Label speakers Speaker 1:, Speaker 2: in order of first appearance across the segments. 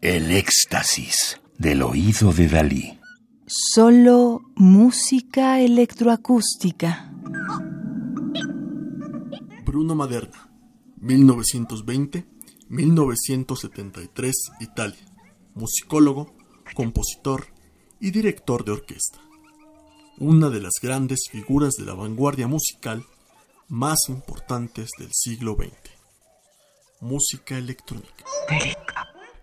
Speaker 1: El éxtasis del oído de Dalí.
Speaker 2: Solo música electroacústica.
Speaker 3: Bruno Maderna, 1920-1973, Italia. Musicólogo, compositor y director de orquesta. Una de las grandes figuras de la vanguardia musical más importantes del siglo XX. Música electrónica.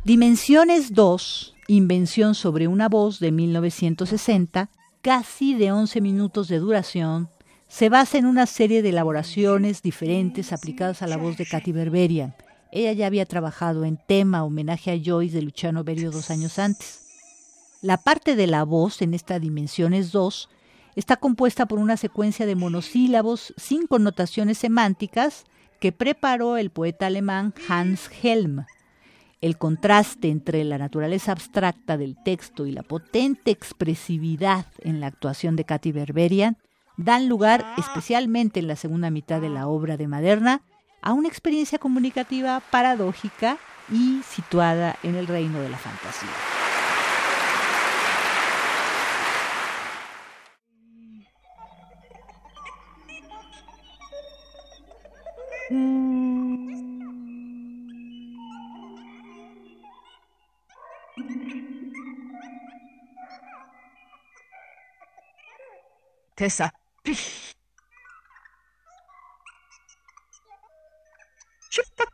Speaker 4: Dimensiones 2, Invención sobre una voz de 1960, casi de 11 minutos de duración, se basa en una serie de elaboraciones diferentes aplicadas a la voz de Katy Berberian. Ella ya había trabajado en tema homenaje a Joyce de Luciano Berio dos años antes. La parte de la voz en esta Dimensiones 2 está compuesta por una secuencia de monosílabos sin connotaciones semánticas que preparó el poeta alemán Hans Helm. El contraste entre la naturaleza abstracta del texto y la potente expresividad en la actuación de Katy Berberian dan lugar, especialmente en la segunda mitad de la obra de Maderna, a una experiencia comunicativa paradójica y situada en el reino de la fantasía.
Speaker 5: Tesadüf. Şıppak.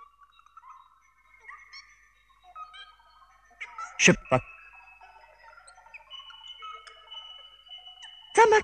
Speaker 5: Şıppak. Tamak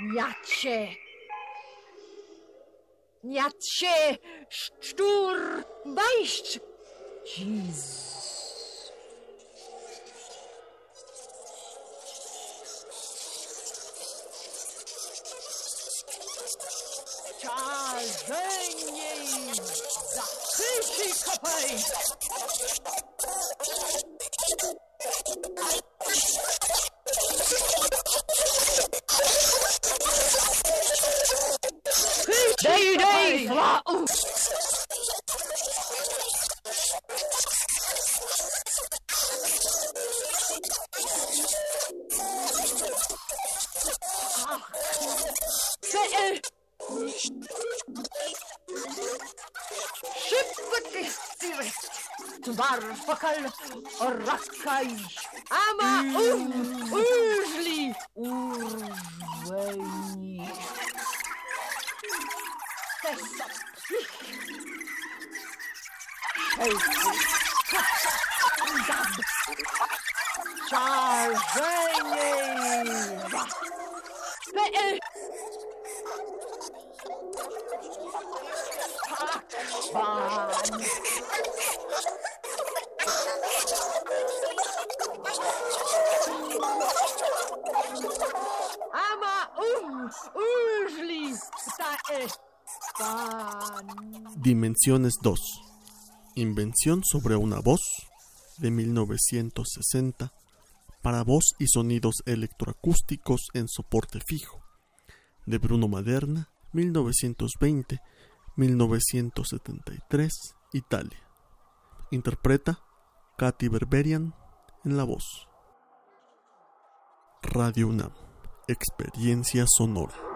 Speaker 5: Jacie!
Speaker 6: Jacie! Sztur! Bajść! Jezus! Czas, zęgniej! Zachyci kopej! voilà. Oeh. Twarfakal, rakaj, ama, ur. Ama um, užli, sta, eh.
Speaker 3: Dimensiones 2. Invención sobre una voz de 1960 para voz y sonidos electroacústicos en soporte fijo de Bruno Maderna 1920-1973 Italia. Interpreta Katy Berberian en la voz. Radio UNAM. Experiencia sonora.